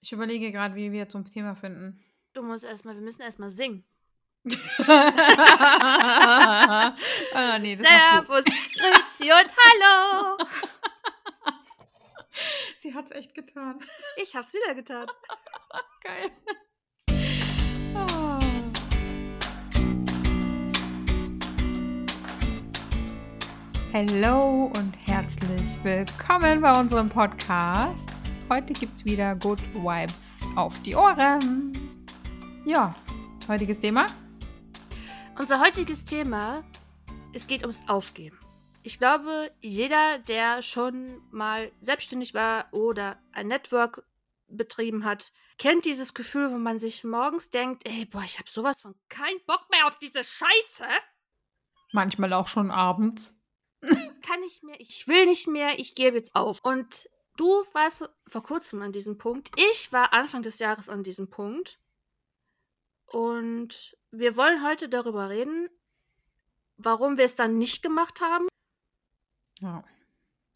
Ich überlege gerade, wie wir zum Thema finden. Du musst erstmal, wir müssen erstmal singen. ah, nee, das Servus, Grüezi und Hallo. Sie hat's echt getan. Ich hab's wieder getan. Geil. Ah. Hallo und herzlich willkommen bei unserem Podcast. Heute gibt's wieder Good Vibes auf die Ohren. Ja, heutiges Thema. Unser heutiges Thema, es geht ums Aufgeben. Ich glaube, jeder, der schon mal selbstständig war oder ein Network betrieben hat, kennt dieses Gefühl, wo man sich morgens denkt, ey, boah, ich habe sowas von keinen Bock mehr auf diese Scheiße. Manchmal auch schon abends. Kann ich mehr, ich will nicht mehr, ich gebe jetzt auf. Und du warst vor kurzem an diesem Punkt. Ich war Anfang des Jahres an diesem Punkt. Und wir wollen heute darüber reden, warum wir es dann nicht gemacht haben. Ja,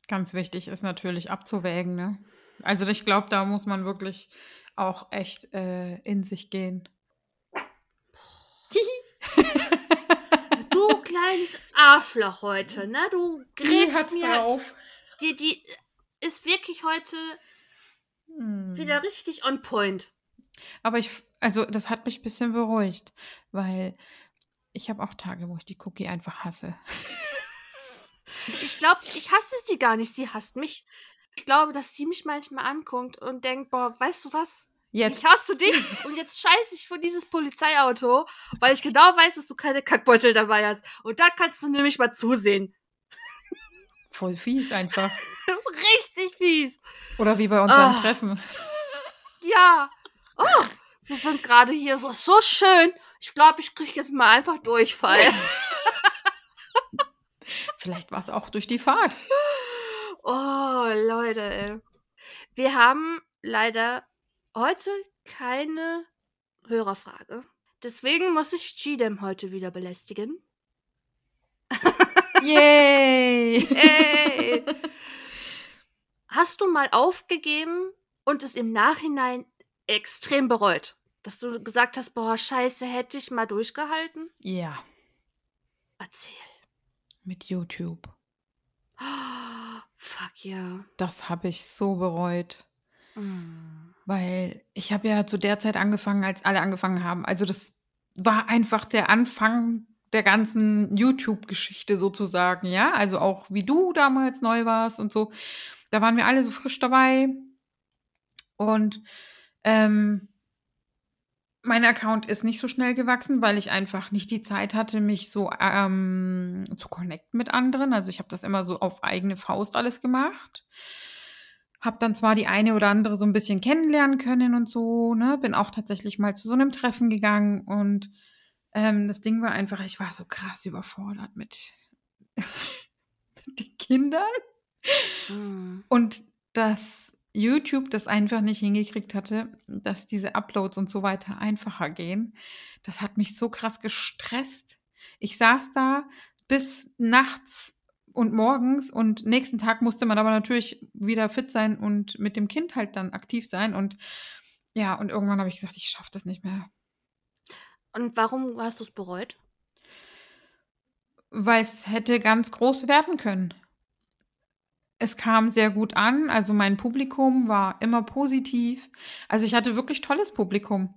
ganz wichtig ist natürlich abzuwägen. Ne? Also ich glaube, da muss man wirklich auch echt äh, in sich gehen. Du kleines Arschloch heute, ne? Du gräbst mir. drauf. Die, die ist wirklich heute Hm. wieder richtig on point. Aber ich, also das hat mich ein bisschen beruhigt, weil ich habe auch Tage, wo ich die Cookie einfach hasse. Ich glaube, ich hasse sie gar nicht, sie hasst mich. Ich glaube, dass sie mich manchmal anguckt und denkt, boah, weißt du was? Jetzt, Ich hasse dich und jetzt scheiße ich vor dieses Polizeiauto, weil ich genau weiß, dass du keine Kackbeutel dabei hast. Und da kannst du nämlich mal zusehen. voll fies einfach. Richtig fies. Oder wie bei unserem Ah. Treffen. Ja. Oh, wir sind gerade hier so, so schön. Ich glaube, ich kriege jetzt mal einfach Durchfall. Vielleicht war es auch durch die Fahrt. Oh, Leute, ey. Wir haben leider heute keine Hörerfrage. Deswegen muss ich Gidem heute wieder belästigen. Yay! Ey. Hast du mal aufgegeben und es im Nachhinein extrem bereut? Dass du gesagt hast, boah, scheiße, hätte ich mal durchgehalten? ja, Erzähl. mit YouTube. Oh, fuck ja. Das habe ich so bereut. Mm. Weil ich habe ja zu der Zeit angefangen, als alle angefangen haben. Also das war einfach der Anfang der ganzen YouTube-Geschichte sozusagen, ja. Also auch wie du damals neu warst und so. Da waren wir alle so frisch dabei. Und ähm, mein Account ist nicht so schnell gewachsen, weil ich einfach nicht die Zeit hatte, mich so ähm, zu connecten mit anderen. Also ich habe das immer so auf eigene Faust alles gemacht. Hab dann zwar die eine oder andere so ein bisschen kennenlernen können und so, ne? Bin auch tatsächlich mal zu so einem Treffen gegangen und ähm, das Ding war einfach, ich war so krass überfordert mit, mit den Kindern Mm. und dass YouTube das einfach nicht hingekriegt hatte, dass diese Uploads und so weiter einfacher gehen. Das hat mich so krass gestresst. Ich saß da bis nachts und morgens und nächsten Tag musste man aber natürlich wieder fit sein und mit dem Kind halt dann aktiv sein und ja, und irgendwann habe ich gesagt, ich schaffe das nicht mehr, Und warum hast du es bereut? weil es hätte ganz groß werden können. Es kam sehr gut an, also mein Publikum war immer positiv. Also ich hatte wirklich tolles Publikum.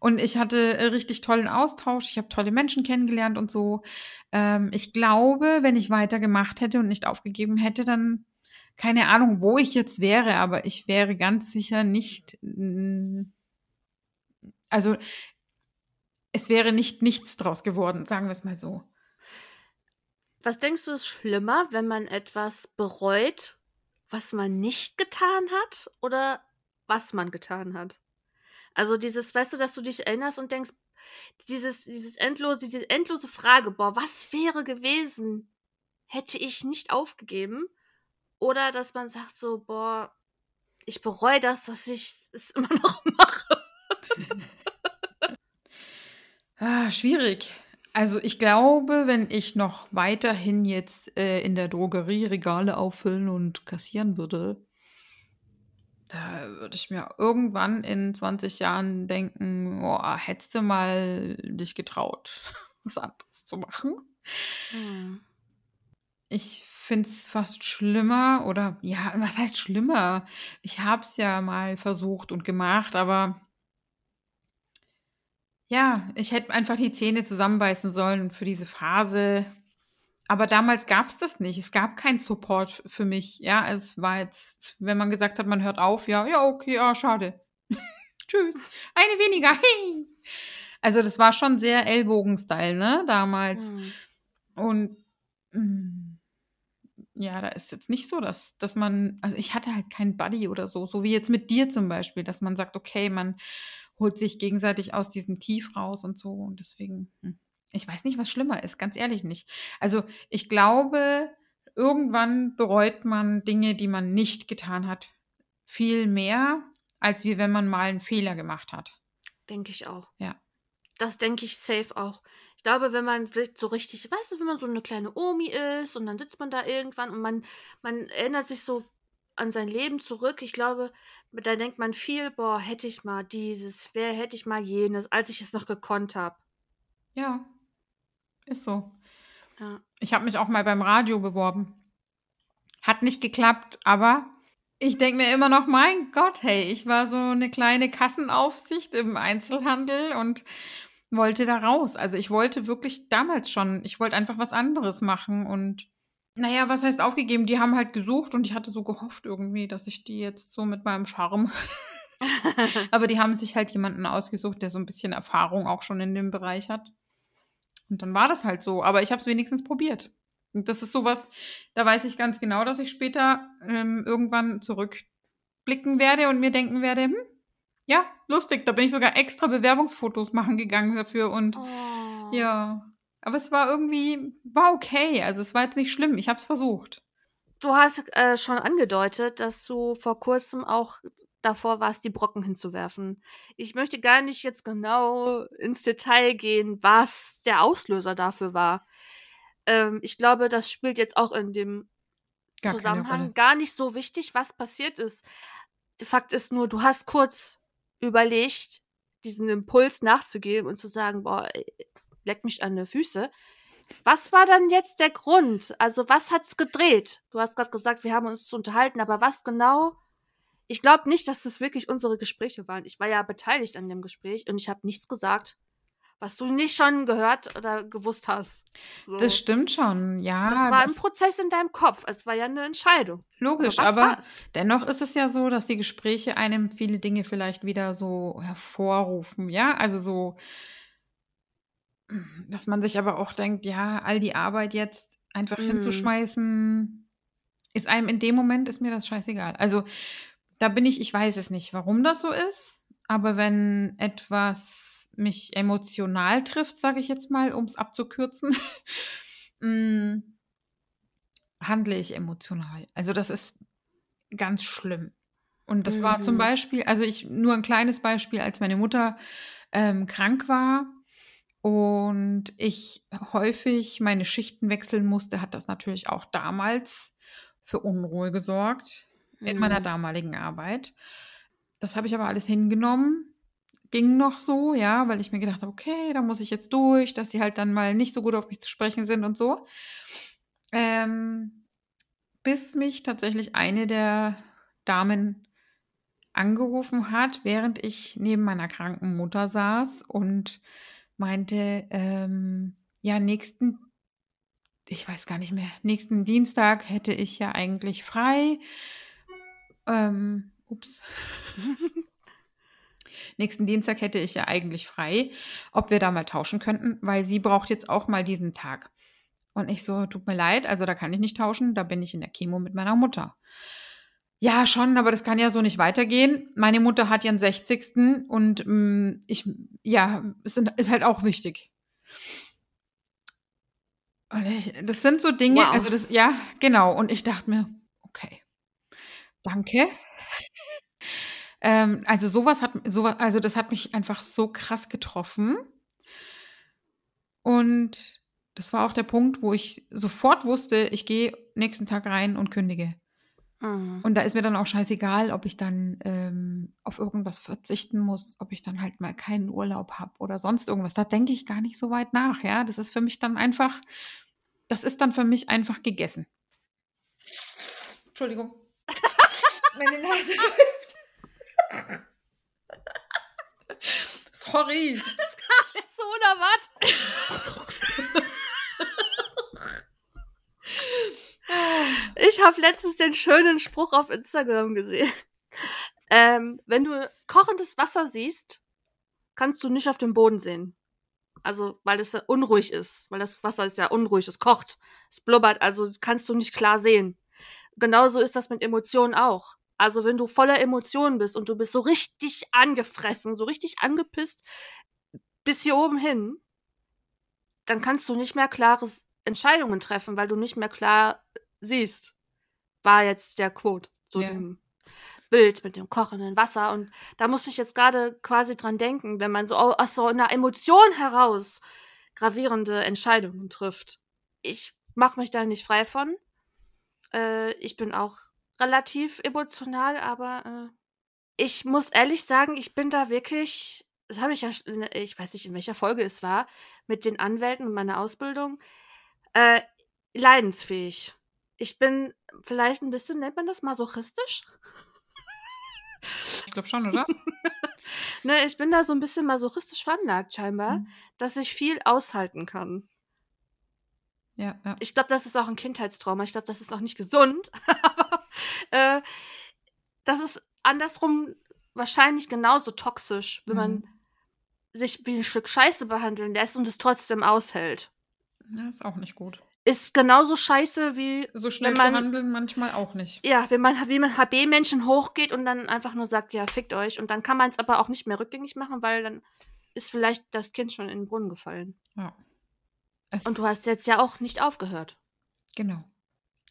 Und ich hatte äh, richtig tollen Austausch. Ich habe tolle Menschen kennengelernt und so. Ähm, ich glaube, wenn ich weitergemacht hätte und nicht aufgegeben hätte, dann keine Ahnung, wo ich jetzt wäre, aber ich wäre ganz sicher nicht. Also es wäre nicht nichts draus geworden, sagen wir es mal so. Was denkst du ist schlimmer, wenn man etwas bereut, was man nicht getan hat oder was man getan hat? Also dieses, weißt du, dass du dich erinnerst und denkst, dieses, dieses endlose, diese endlose Frage, boah, was wäre gewesen, hätte ich nicht aufgegeben? Oder dass man sagt so, boah, ich bereue das, dass ich es immer noch mache. Ah, schwierig. Also ich glaube, wenn ich noch weiterhin jetzt äh, in der Drogerie Regale auffüllen und kassieren würde, Da würde ich mir irgendwann in 20 Jahren denken: „Oh, hättest du mal dich getraut, was anderes zu machen?“ Mhm. Ich finde es fast schlimmer oder ja, was heißt schlimmer? Ich habe es ja mal versucht und gemacht, aber ja, ich hätte einfach die Zähne zusammenbeißen sollen für diese Phase. Aber damals gab's das nicht. Es gab keinen Support für mich, ja? Es war jetzt wenn man gesagt hat, man hört auf, ja, ja, okay, ah, schade. Tschüss, eine weniger, hi. Also, das war schon sehr Ellbogen-Style, ne, damals. Mhm. Und, hm, ja, da ist jetzt nicht so, dass dass man also, ich hatte halt keinen Buddy oder so, so wie jetzt mit dir zum Beispiel, dass man sagt, okay, man holt sich gegenseitig aus diesem Tief raus und so und deswegen, hm, ich weiß nicht, was schlimmer ist, ganz ehrlich nicht. Also, ich glaube, irgendwann bereut man Dinge, die man nicht getan hat, viel mehr, als wie wenn man mal 'n Fehler gemacht hat. Denke ich auch. Ja. Das denke ich safe auch. Ich glaube, wenn man so richtig weißt du, wenn man so 'ne kleine Omi ist und dann sitzt man da irgendwann und man man erinnert sich so an sein Leben zurück. Ich glaube, da denkt man viel: „Boah, hätte ich mal dieses, wer hätte ich mal jenes, als ich es noch gekonnt habe.“ Ja, ist so. Ja. Ich habe mich auch mal beim Radio beworben. Hat nicht geklappt, aber ich denke mir immer noch: „Mein Gott, hey, ich war so 'ne kleine Kassenaufsicht im Einzelhandel und wollte da raus.“ Also, ich wollte wirklich damals schon ich wollte einfach was anderes machen und na ja, was heißt aufgegeben? Die haben halt gesucht und ich hatte so gehofft irgendwie, dass ich die jetzt so mit meinem Charme aber die haben sich halt jemanden ausgesucht, der so 'n bisschen Erfahrung auch schon in dem Bereich hat. Und dann war das halt so, aber ich habe es wenigstens probiert. Und das ist so was, da weiß ich ganz genau, dass ich später, ähm, irgendwann zurückblicken werde und mir denken werde: „Hm, ja, lustig, da bin ich sogar extra Bewerbungsfotos machen gegangen dafür und Oh. ja.“ Aber es war irgendwie war okay. Also, es war jetzt nicht schlimm. Ich habe es versucht. Du hast, äh, schon angedeutet, dass du vor Kurzem auch davor warst, die Brocken hinzuwerfen. Ich möchte gar nicht jetzt genau ins Detail gehen, was der Auslöser dafür war. Ähm, ich glaube, das spielt jetzt auch in dem Gar Zusammenhang gar nicht so wichtig, was passiert ist. Fakt ist nur, du hast kurz überlegt, diesen Impuls nachzugeben und zu sagen: „Boah, leck mich an de Füße.“ Was war dann jetzt der Grund? Also, was hat's gedreht? Du hast grad gesagt, wir haben uns unterhalten, aber was genau? Ich glaube nicht, dass das wirklich unsere Gespräche waren. Ich war ja beteiligt an dem Gespräch und ich habe nichts gesagt, was du nicht schon gehört oder gewusst hast. So. Das stimmt schon, ja. Das war das Prozess in deinem Kopf. Es war ja 'ne Entscheidung. Logisch, Aber aber dennoch ist es ja so, dass die Gespräche einem viele Dinge vielleicht wieder so hervorrufen, ja? Also, so dass man sich aber auch denkt: „Ja, all die Arbeit jetzt einfach Mhm. hinzuschmeißen, ist einem in dem Moment ist mir das scheißegal.“ Also, da bin ich ich weiß es nicht, warum das so ist, aber wenn etwas mich emotional trifft, sage ich jetzt mal, um's abzukürzen, hm handle ich emotional. Also, das ist ganz schlimm. Und das war zum Mhm. Beispiel also, ich nur 'n kleines Beispiel, als meine Mutter, ähm, krank war und ich häufig meine Schichten wechseln musste, hat das natürlich auch damals für Unruhe gesorgt in meiner Mhm. damaligen Arbeit. Das habe ich aber alles hingenommen. Ging noch so, ja, weil ich mir gedacht habe: „Okay, da muss ich jetzt durch, dass sie halt dann mal nicht so gut auf mich zu sprechen sind“ und so. Ähm, bis mich tatsächlich eine der Damen angerufen hat, während ich neben meiner kranken Mutter saß und meinte, ähm, ja, nächsten ich weiß gar nicht mehr, nächsten Dienstag hätte ich ja eigentlich frei. Ähm, ups. Nächsten Dienstag hätte ich ja eigentlich frei, ob wir da mal tauschen könnten, weil sie braucht jetzt auch mal diesen Tag. Und ich so: „Tut mir leid, also, da kann ich nicht tauschen, da bin ich in der Chemo mit meiner Mutter.“ „Ja, schon, aber das kann ja so nicht weitergehen. Meine Mutter hat ihren 60. und, hm, ich ja, es sind ist halt auch wichtig.“ Und ich das sind so Dinge Wow. also, das ja, genau. Und ich dachte mir: „Okay, danke.“ Ähm, also, so was hat so wa also, das hat mich einfach so krass getroffen. Und das war auch der Punkt, wo ich sofort wusste, ich gehe nächsten Tag rein und kündige. Mhm. Und da ist mir dann auch scheißegal, ob ich dann ähm, auf irgendwas verzichten muss, ob ich dann halt mal keinen Urlaub habe oder sonst irgendwas. Da denke ich gar nicht so weit nach, ja. Das ist für mich dann einfach, das ist dann für mich einfach gegessen. Entschuldigung. Meine Nase läuft. Sorry. Das kam jetzt so unerwartet. Ich habe letztens den schönen Spruch auf Instagram gesehen. Ähm, wenn du kochendes Wasser siehst, kannst du nicht auf dem Boden sehen. Also, weil es unruhig ist. Weil das Wasser ist ja unruhig, es kocht, es blubbert, also kannst du nicht klar sehen. Genauso ist das mit Emotionen auch. Also, wenn du voller Emotionen bist und du bist so richtig angefressen, so richtig angepisst, bis hier oben hin, dann kannst du nicht mehr klare Entscheidungen treffen, weil du nicht mehr klar siehst, war jetzt der Quote zu ja. dem Bild mit dem kochenden Wasser. Und da musste ich jetzt gerade quasi dran denken, wenn man so aus so einer Emotion heraus gravierende Entscheidungen trifft. Ich mache mich da nicht frei von. Äh, ich bin auch relativ emotional, aber äh, ich muss ehrlich sagen, ich bin da wirklich, das habe ich ja, ich weiß nicht, in welcher Folge es war, mit den Anwälten und meiner Ausbildung, äh, leidensfähig. Ich bin vielleicht ein bisschen, nennt man das masochistisch? Ich glaube schon, oder? ne, ich bin da so ein bisschen masochistisch veranlagt, scheinbar, mhm. dass ich viel aushalten kann. Ja, ja. Ich glaube, das ist auch ein Kindheitstrauma. Ich glaube, das ist auch nicht gesund. Aber äh, das ist andersrum wahrscheinlich genauso toxisch, wenn mhm. man sich wie ein Stück Scheiße behandeln lässt und es trotzdem aushält. Ja, ist auch nicht gut ist genauso scheiße wie. So schnell man, zu handeln manchmal auch nicht. Ja, wenn man wie man HB-Menschen hochgeht und dann einfach nur sagt, ja, fickt euch. Und dann kann man es aber auch nicht mehr rückgängig machen, weil dann ist vielleicht das Kind schon in den Brunnen gefallen. Ja. Es und du hast jetzt ja auch nicht aufgehört. Genau.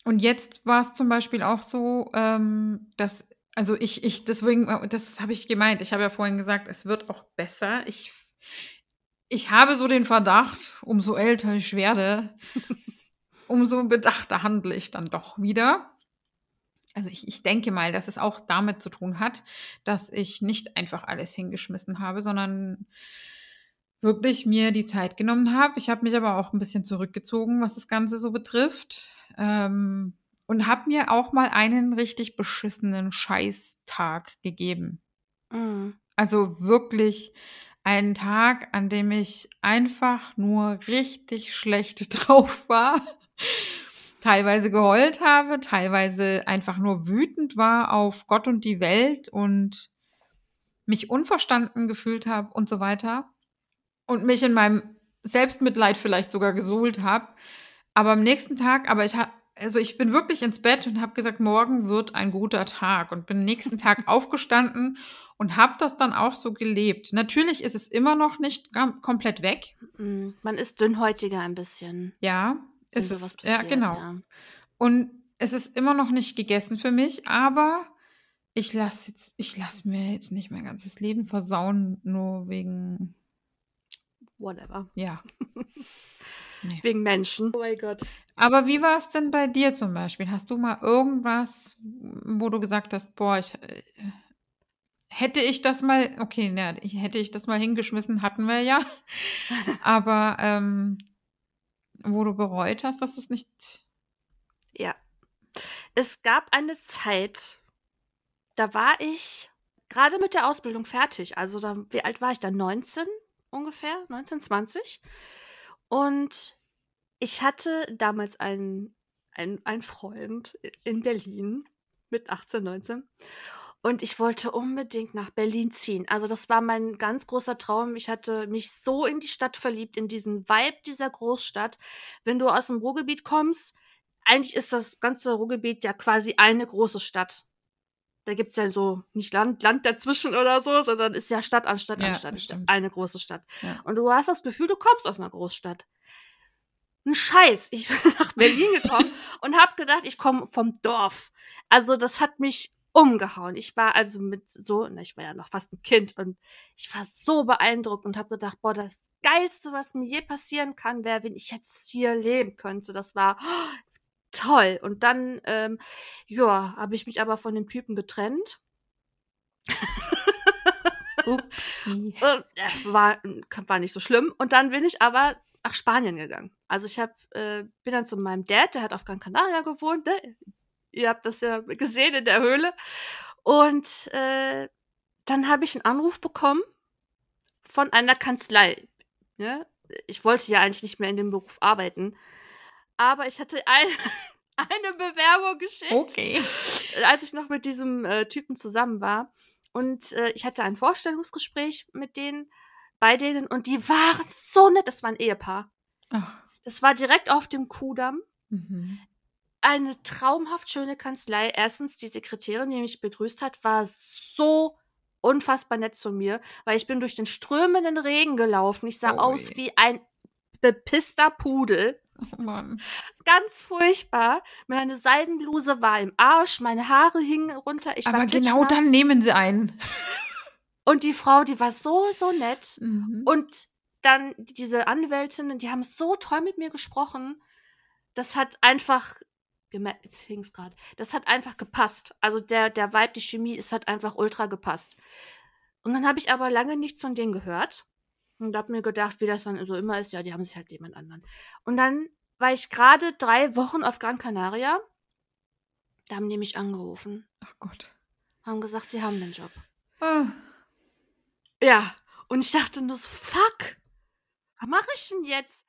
Und jetzt war es zum Beispiel auch so, ähm, dass, also ich, ich, deswegen, das habe ich gemeint, ich habe ja vorhin gesagt, es wird auch besser. Ich, ich habe so den Verdacht, umso älter ich werde, umso bedachter handle ich dann doch wieder. Also ich, ich denke mal, dass es auch damit zu tun hat, dass ich nicht einfach alles hingeschmissen habe, sondern wirklich mir die Zeit genommen habe. Ich habe mich aber auch ein bisschen zurückgezogen, was das Ganze so betrifft. Ähm, und habe mir auch mal einen richtig beschissenen Scheißtag gegeben. Mhm. Also wirklich einen Tag, an dem ich einfach nur richtig schlecht drauf war teilweise geheult habe, teilweise einfach nur wütend war auf Gott und die Welt und mich unverstanden gefühlt habe und so weiter. Und mich in meinem Selbstmitleid vielleicht sogar gesuhlt habe. Aber am nächsten Tag, aber ich habe, also ich bin wirklich ins Bett und habe gesagt, morgen wird ein guter Tag und bin nächsten Tag aufgestanden und habe das dann auch so gelebt. Natürlich ist es immer noch nicht komplett weg. Mm, man ist dünnhäutiger ein bisschen. Ja, ist es. Passiert, ja, genau. Ja. Und es ist immer noch nicht gegessen für mich, aber ich lasse lasse mir jetzt nicht mein ganzes Leben versauen, nur wegen. Whatever. Ja. nee. Wegen Menschen. Oh mein Gott. Aber wie war es denn bei dir zum Beispiel? Hast du mal irgendwas, wo du gesagt hast, boah, ich äh, hätte ich das mal, okay, ne, hätte ich das mal hingeschmissen, hatten wir ja. Aber ähm, wo du bereut hast, dass du es nicht Ja. Es gab eine Zeit, da war ich gerade mit der Ausbildung fertig. Also da wie alt war ich da? 19 ungefähr, 19, 20. Und ich hatte damals einen einen Freund in Berlin mit 18, 19. Und ich wollte unbedingt nach Berlin ziehen. Also das war mein ganz großer Traum. Ich hatte mich so in die Stadt verliebt, in diesen Vibe dieser Großstadt. Wenn du aus dem Ruhrgebiet kommst, eigentlich ist das ganze Ruhrgebiet ja quasi eine große Stadt. Da gibt es ja so nicht Land, Land dazwischen oder so, sondern ist ja Stadt an Stadt ja, an Stadt. Stimmt. Eine große Stadt. Ja. Und du hast das Gefühl, du kommst aus einer Großstadt. Ein Scheiß. Ich bin nach Berlin gekommen und habe gedacht, ich komme vom Dorf. Also das hat mich umgehauen. Ich war also mit so, na, ich war ja noch fast ein Kind und ich war so beeindruckt und habe gedacht, boah, das Geilste, was mir je passieren kann, wäre, wenn ich jetzt hier leben könnte. Das war toll. Und dann, ähm, ja, habe ich mich aber von dem Typen getrennt. Upsi. Äh, war, war nicht so schlimm. Und dann bin ich aber nach Spanien gegangen. Also ich hab, äh, bin dann zu meinem Dad, der hat auf Gran Canaria gewohnt. Ne? Ihr habt das ja gesehen in der Höhle. Und äh, dann habe ich einen Anruf bekommen von einer Kanzlei. Ne? Ich wollte ja eigentlich nicht mehr in dem Beruf arbeiten. Aber ich hatte ein, eine Bewerbung geschickt, Okay. als ich noch mit diesem äh, Typen zusammen war. Und äh, ich hatte ein Vorstellungsgespräch mit denen, bei denen, und die waren so nett. Das war ein Ehepaar. Ach. Das war direkt auf dem Kudamm. Mhm. Eine traumhaft schöne Kanzlei. Erstens, die Sekretärin, die mich begrüßt hat, war so unfassbar nett zu mir, weil ich bin durch den strömenden Regen gelaufen. Ich sah Oh aus wie ein bepisster Pudel. Oh Mann. Ganz furchtbar. Meine Seidenbluse war im Arsch, meine Haare hingen runter. Ich Aber genau dann nehmen sie einen. Und die Frau, die war so, so nett. Mhm. Und dann diese Anwältinnen, die haben so toll mit mir gesprochen. Das hat einfach. Geme- Jetzt hing's grad. Das hat einfach gepasst. Also der, der Vibe, die Chemie, es hat einfach ultra gepasst. Und dann habe ich aber lange nichts von denen gehört. Und habe mir gedacht, wie das dann so immer ist, ja, die haben sich halt jemand anderen. Und dann war ich gerade drei Wochen auf Gran Canaria. Da haben die mich angerufen. Ach Gott. Haben gesagt, sie haben den Job. Ah. Ja, und ich dachte nur so, fuck, was mache ich denn jetzt?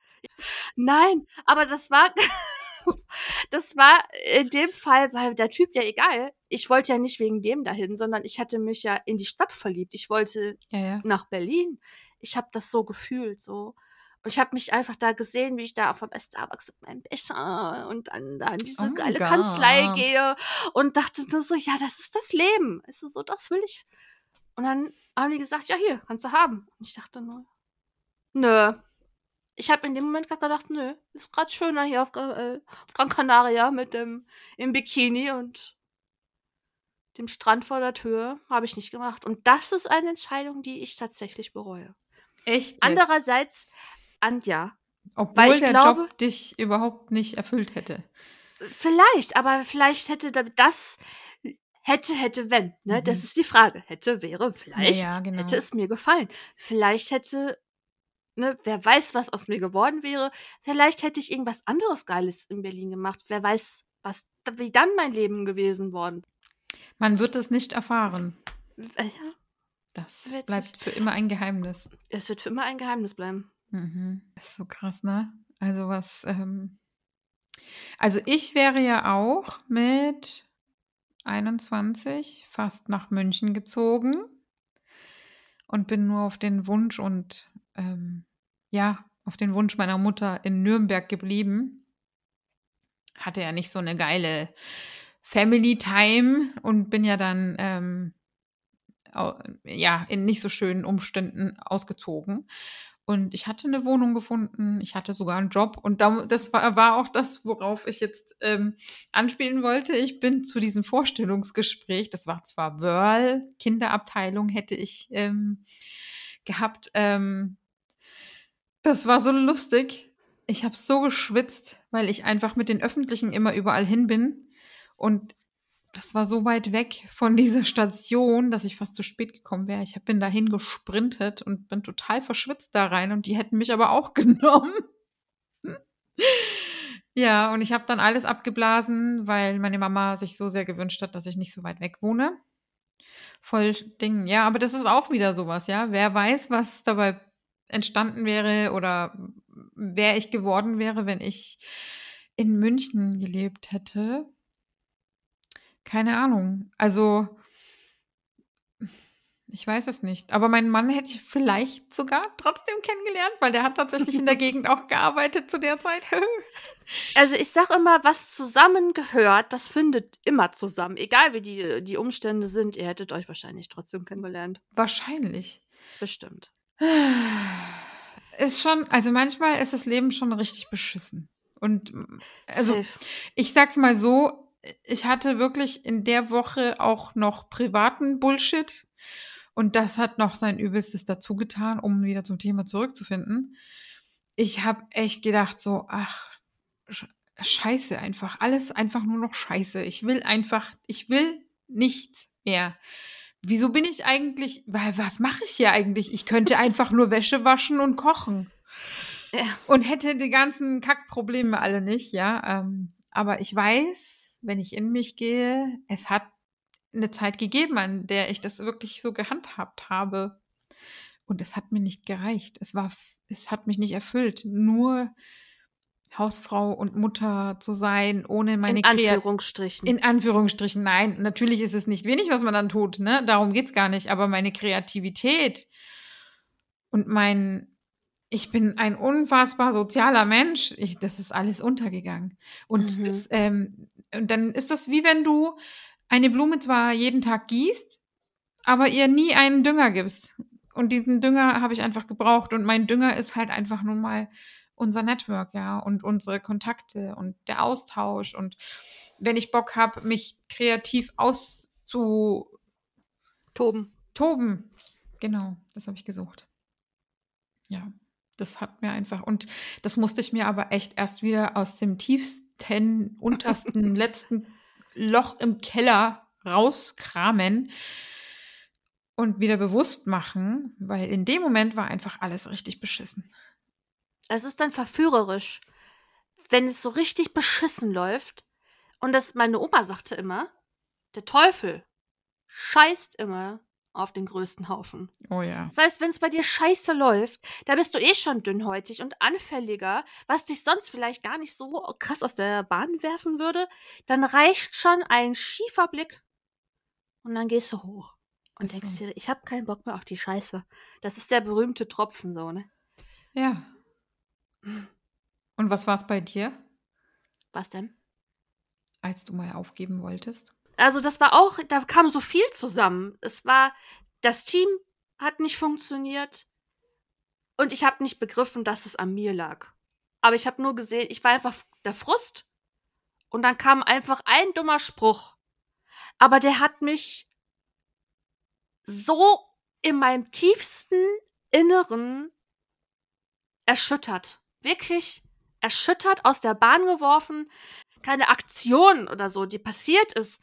Nein, aber das war, das war in dem Fall, weil der Typ ja egal, ich wollte ja nicht wegen dem dahin, sondern ich hatte mich ja in die Stadt verliebt. Ich wollte Ja, ja. nach Berlin. Ich habe das so gefühlt, so. Und ich habe mich einfach da gesehen, wie ich da auf dem Starbucks mit meinem Becher und dann da in diese Oh geile Gott. Kanzlei gehe und dachte nur so, ja, das ist das Leben. Es ist so, das will ich. Und dann haben die gesagt, ja, hier, kannst du haben. Und ich dachte nur, nö. Ich habe in dem Moment grad gedacht, nö, ist gerade schöner hier auf, äh, auf Gran Canaria mit dem im Bikini und dem Strand vor der Tür. Habe ich nicht gemacht. Und das ist eine Entscheidung, die ich tatsächlich bereue. Echt? Jetzt? Andererseits, an ja, Obwohl weil ich der glaube- Job dich überhaupt nicht erfüllt hätte. vielleicht, aber vielleicht hätte da- das hätte, hätte, wenn, ne? Mhm. Das ist die Frage. Hätte, wäre, vielleicht ja, genau. hätte es mir gefallen. Vielleicht hätte, ne, wer weiß, was aus mir geworden wäre. Vielleicht hätte ich irgendwas anderes Geiles in Berlin gemacht. Wer weiß, was, wie dann mein Leben gewesen worden. Man wird es nicht erfahren. Äh, Ja, Das Witzig. bleibt für immer ein Geheimnis. es wird für immer ein Geheimnis bleiben. Mhm. Das ist so krass, ne? Also was, ähm, also ich wäre ja auch mit 21 fast nach München gezogen und bin nur auf den Wunsch und ähm, ja, auf den Wunsch meiner Mutter in Nürnberg geblieben. Hatte ja nicht so eine geile Family Time und bin ja dann ähm, ja in nicht so schönen Umständen ausgezogen. Und ich hatte eine Wohnung gefunden, ich hatte sogar einen Job und da, das war, war auch das, worauf ich jetzt ähm, anspielen wollte. Ich bin zu diesem Vorstellungsgespräch, das war zwar Wörl, Kinderabteilung hätte ich ähm, gehabt. Ähm, das war so lustig. Ich habe so geschwitzt, weil ich einfach mit den Öffentlichen immer überall hin bin. Und das war so weit weg von dieser Station, dass ich fast zu spät gekommen wäre. Ich bin dahin gesprintet und bin total verschwitzt da rein und die hätten mich aber auch genommen. ja, und ich habe dann alles abgeblasen, weil meine Mama sich so sehr gewünscht hat, dass ich nicht so weit weg wohne. Voll Ding. Ja, aber das ist auch wieder sowas, ja. Wer weiß, was dabei entstanden wäre oder wer ich geworden wäre, wenn ich in München gelebt hätte. Keine Ahnung. Also, ich weiß es nicht. Aber meinen Mann hätte ich vielleicht sogar trotzdem kennengelernt, weil der hat tatsächlich in der Gegend auch gearbeitet zu der Zeit. Also ich sag immer, was zusammengehört, das findet immer zusammen. Egal wie die, die Umstände sind, ihr hättet euch wahrscheinlich trotzdem kennengelernt. Wahrscheinlich. Bestimmt. Ist schon, also manchmal ist das Leben schon richtig beschissen. Und also Safe. ich sag's mal so, ich hatte wirklich in der Woche auch noch privaten Bullshit. Und das hat noch sein Übelstes dazu getan, um wieder zum Thema zurückzufinden. Ich habe echt gedacht, so, ach, sch- Scheiße einfach. Alles einfach nur noch Scheiße. Ich will einfach ich will nichts mehr. Wieso bin ich eigentlich weil was mache ich hier eigentlich? Ich könnte einfach nur Wäsche waschen und kochen. Ja. Und hätte die ganzen Kackprobleme alle nicht, ja. Ähm, aber ich weiß, wenn ich in mich gehe, es hat eine Zeit gegeben, an der ich das wirklich so gehandhabt habe. Und es hat mir nicht gereicht. Es war es hat mich nicht erfüllt, nur Hausfrau und Mutter zu sein, ohne meine In Anführungsstrichen. in Anführungsstrichen, nein. Natürlich ist es nicht wenig, was man dann tut, ne? Darum geht's gar nicht. Aber meine Kreativität und mein ich bin ein unfassbar sozialer Mensch. Ich das ist alles untergegangen. Und Mhm. das, ähm und dann ist das wie wenn du eine Blume zwar jeden Tag gießt, aber ihr nie einen Dünger gibst. Und diesen Dünger habe ich einfach gebraucht. Und mein Dünger ist halt einfach nun mal unser Network, ja, und unsere Kontakte und der Austausch. Und wenn ich Bock habe, mich kreativ auszu Toben. toben. Genau, das habe ich gesucht. Ja, das hat mir einfach und das musste ich mir aber echt erst wieder aus dem tiefsten, untersten, letzten Loch im Keller rauskramen und wieder bewusst machen, weil in dem Moment war einfach alles richtig beschissen. Es ist dann verführerisch, wenn es so richtig beschissen läuft. Und das, meine Oma sagte immer, der Teufel scheißt immer auf den größten Haufen. Oh ja. Das heißt, wenn es bei dir scheiße läuft, da bist du eh schon dünnhäutig und anfälliger, was dich sonst vielleicht gar nicht so krass aus der Bahn werfen würde, dann reicht schon ein schiefer Blick und dann gehst du hoch und Ist denkst dir, ich habe keinen Bock mehr auf die Scheiße. Das ist der berühmte Tropfen so, ne? Ja. Und was war es bei dir, Was denn? als du mal aufgeben wolltest? Also das war auch, da kam so viel zusammen. Es war, das Team hat nicht funktioniert und ich habe nicht begriffen, dass es an mir lag. Aber ich habe nur gesehen, ich war einfach der Frust und dann kam einfach ein dummer Spruch. Aber der hat mich so in meinem tiefsten Inneren erschüttert. Wirklich erschüttert, aus der Bahn geworfen. Keine Aktion oder so, die passiert ist.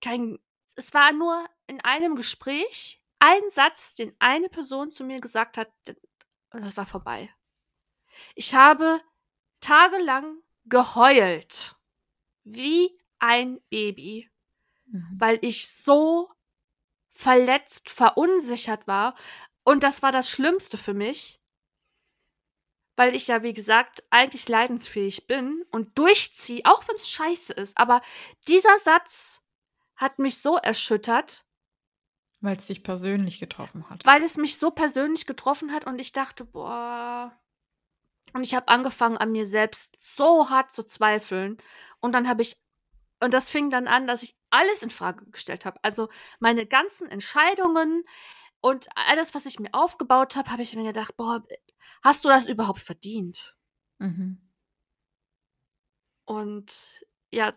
Kein, es war nur in einem Gespräch ein Satz, den eine Person zu mir gesagt hat, und das war vorbei. Ich habe tagelang geheult. Wie ein Baby Mhm. weil ich so verletzt, verunsichert war. Und das war das Schlimmste für mich, weil ich ja, wie gesagt, eigentlich leidensfähig bin und durchziehe, auch wenn es scheiße ist. Aber dieser Satz hat mich so erschüttert, Weil es dich persönlich getroffen hat. weil es mich so persönlich getroffen hat und ich dachte, boah. Und ich habe angefangen, an mir selbst so hart zu zweifeln. Und dann habe ich, und das fing dann an, dass ich alles in Frage gestellt habe. Also meine ganzen Entscheidungen und alles, was ich mir aufgebaut habe, habe ich mir gedacht, boah, hast du das überhaupt verdient? Mhm. Und ja,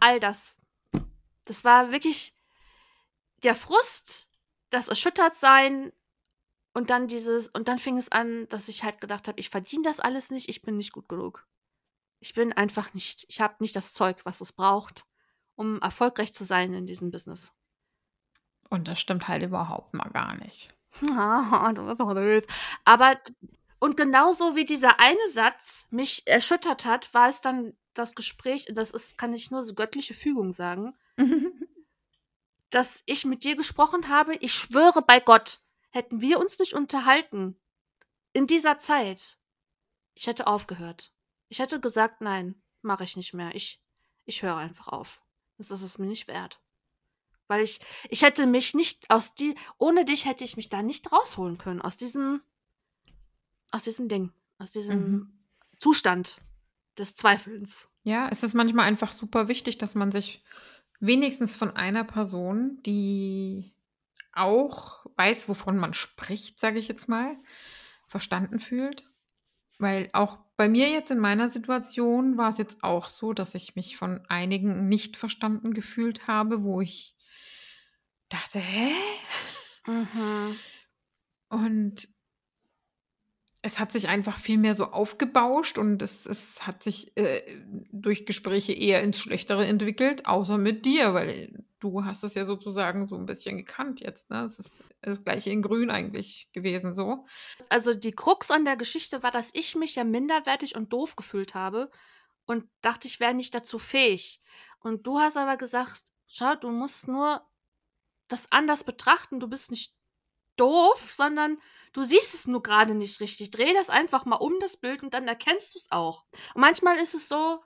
all das. Das war wirklich der Frust, das Erschüttertsein und dann dieses, und dann fing es an, dass ich halt gedacht habe, ich verdiene das alles nicht, ich bin nicht gut genug. Ich bin einfach nicht, ich habe nicht das Zeug, was es braucht, um erfolgreich zu sein in diesem Business. Und das stimmt halt überhaupt mal gar nicht. Ah, du bist doch blöd. Aber, und genauso wie dieser eine Satz mich erschüttert hat, war es dann das Gespräch, das ist, kann ich nur so göttliche Fügung sagen, dass ich mit dir gesprochen habe. Ich schwöre bei Gott, hätten wir uns nicht unterhalten in dieser Zeit, ich hätte aufgehört. Ich hätte gesagt, nein, mache ich nicht mehr. Ich, ich höre einfach auf. Das ist es mir nicht wert. Weil ich, ich hätte mich nicht aus die, ohne dich hätte ich mich da nicht rausholen können. Aus diesem, aus diesem Ding. Aus diesem Mhm. Zustand des Zweifelns. Ja, es ist manchmal einfach super wichtig, dass man sich wenigstens von einer Person, die auch weiß, wovon man spricht, sage ich jetzt mal, verstanden fühlt. Weil auch bei mir jetzt in meiner Situation war es jetzt auch so, dass ich mich von einigen nicht verstanden gefühlt habe, wo ich dachte, hä? Mhm. Und es hat sich einfach viel mehr so aufgebauscht und es es hat sich, äh, durch Gespräche eher ins Schlechtere entwickelt, außer mit dir, weil du hast es ja sozusagen so 'n bisschen gekannt jetzt, ne? Es ist das Gleiche in grün eigentlich gewesen so. Also, die Krux an der Geschichte war, dass ich mich ja minderwertig und doof gefühlt habe und dachte, ich wäre nicht dazu fähig. Und du hast aber gesagt: „Schau, du musst nur das anders betrachten. Du bist nicht doof, sondern du siehst es nur grade nicht richtig. Dreh das einfach mal um, das Bild, und dann erkennst du's auch.“ Und manchmal ist es so,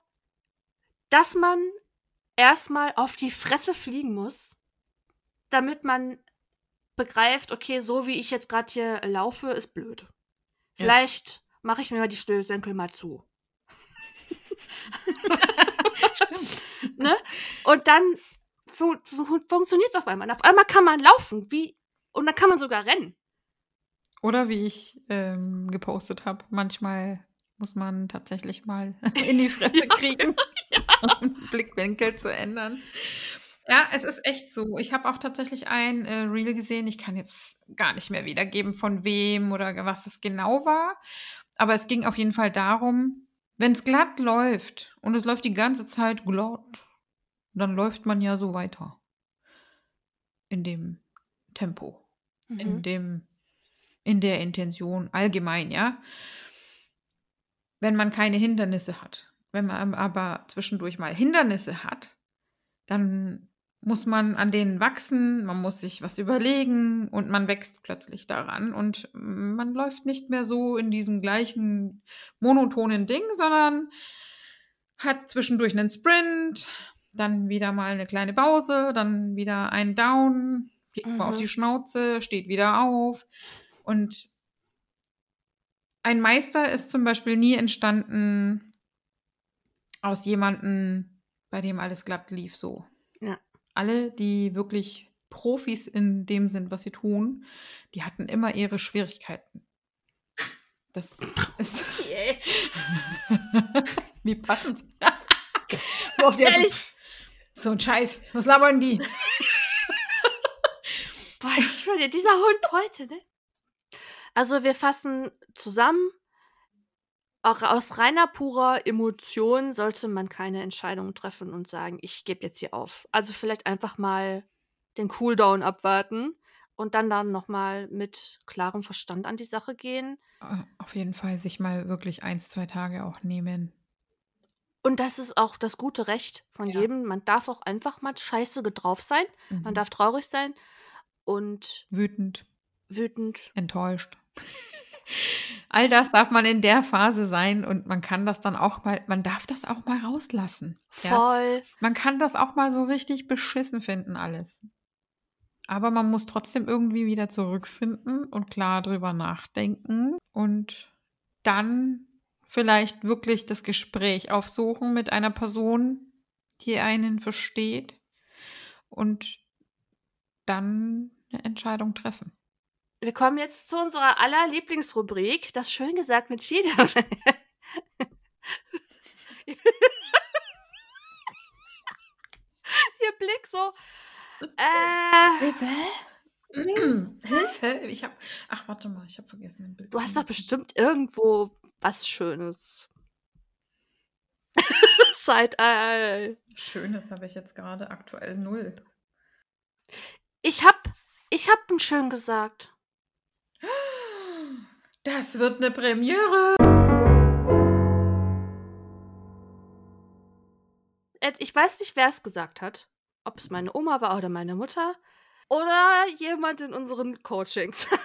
dass man erst mal auf die Fresse fliegen muss, damit man begreift: „Okay, so wie ich jetzt grad hier laufe, ist blöd. Ja. Vielleicht mache ich mir mal die Schnürsenkel mal zu.“ Stimmt. Ne? Und dann fun fu funktioniert's auf einmal. Und auf einmal kann man laufen, wie und dann kann man sogar rennen. Oder wie ich, ähm, gepostet habe, manchmal muss man tatsächlich mal in die Fresse Ja, kriegen, ja. um Blickwinkel zu ändern. Ja, es ist echt so. Ich habe auch tatsächlich ein, äh, Reel gesehen. Ich kann jetzt gar nicht mehr wiedergeben, von wem oder was es genau war. Aber es ging auf jeden Fall darum, wenn's glatt läuft und es läuft die ganze Zeit glatt, dann läuft man ja so weiter. In dem Tempo, in Mhm. dem in der Intention allgemein, ja? Wenn man keine Hindernisse hat. Wenn man aber zwischendurch mal Hindernisse hat, dann muss man an denen wachsen, man muss sich was überlegen und man wächst plötzlich daran und man läuft nicht mehr so in diesem gleichen monotonen Ding, sondern hat zwischendurch 'nen Sprint, dann wieder mal 'ne kleine Pause, dann wieder ein Down, fliegt mal auf Mhm. die Schnauze, steht wieder auf. Und ein Meister ist zum Beispiel nie entstanden aus jemandem, bei dem alles glatt lief so. Ja. Alle, die wirklich Profis in dem sind, was sie tun, die hatten immer ihre Schwierigkeiten. Das ist Ey. Wie passend. So auf die Ehrlich. So 'n Scheiß. Was labern die? Boah, ich schwöre dir, dieser Hund heute, ne? Also, wir fassen zusammen. Auch aus reiner purer Emotion sollte man keine Entscheidung treffen und sagen: „Ich gebe jetzt hier auf.“ Also, vielleicht einfach mal den Cooldown abwarten und dann dann noch mal mit klarem Verstand an die Sache gehen. Äh, auf jeden Fall sich mal wirklich 1, 2 Tage auch nehmen. Und das ist auch das gute Recht von Ja. jedem. Man darf auch einfach mal scheiße drauf sein. Man Mhm. darf traurig sein und Wütend, wütend. enttäuscht. All das darf man in der Phase sein und man kann das dann auch mal man darf das auch mal rauslassen, ja? Voll. Man kann das auch mal so richtig beschissen finden alles. Aber man muss trotzdem irgendwie wieder zurückfinden und klar drüber nachdenken und dann vielleicht wirklich das Gespräch aufsuchen mit einer Person, die einen versteht und dann 'ne Entscheidung treffen. Wir kommen jetzt zu unserer aller Lieblingsrubrik, das schön gesagt mit Cheater. Ihr Blick so, äh Hilfe? Hilfe? Ich habe ach, warte mal, ich habe vergessen, 'n Bild Du hast doch bestimmt irgendwo was Schönes. Side-Eye. Schönes habe ich jetzt grade aktuell 0. Ich habe ich habe 'n schön gesagt. Das wird 'ne Premiere. Ich weiß nicht, wer's gesagt hat. Ob's meine Oma war oder meine Mutter oder jemand in unseren Coachings.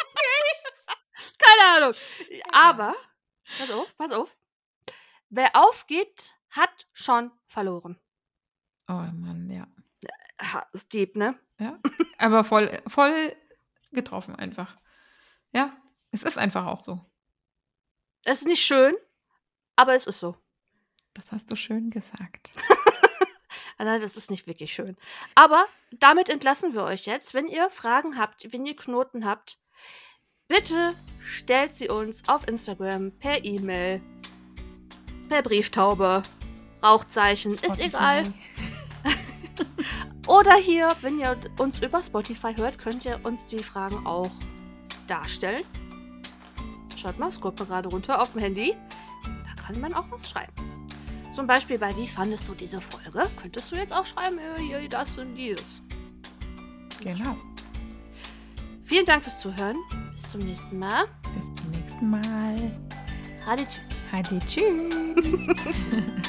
Okay. Keine Ahnung. Aber pass auf, pass auf. Wer aufgibt, hat schon verloren. Oh Mann, ja. Ist deep, ne? Ja, aber voll voll getroffen einfach. Ja, es ist einfach auch so. Es ist nicht schön, aber es ist so. Das hast du schön gesagt. Ah, nein, das ist nicht wirklich schön. Aber damit entlassen wir euch jetzt. Wenn ihr Fragen habt, wenn ihr Knoten habt, Bitte stellt sie uns auf Instagram, per E-Mail, per Brieftaube, Rauchzeichen, Spotify. ist egal. Oder hier, wenn ihr uns über Spotify hört, könnt ihr uns die Fragen auch darstellen. Schaut mal, scrollt gerade runter auf dem Handy. Da kann man auch was schreiben. Zum Beispiel bei Wie fandest du diese Folge? Könntest du jetzt auch schreiben, äh, das und dieses. Genau. Vielen Dank fürs Zuhören. Bis zum nächsten Mal. Bis zum nächsten Mal. Hadi tschüss. Hadi tschüss.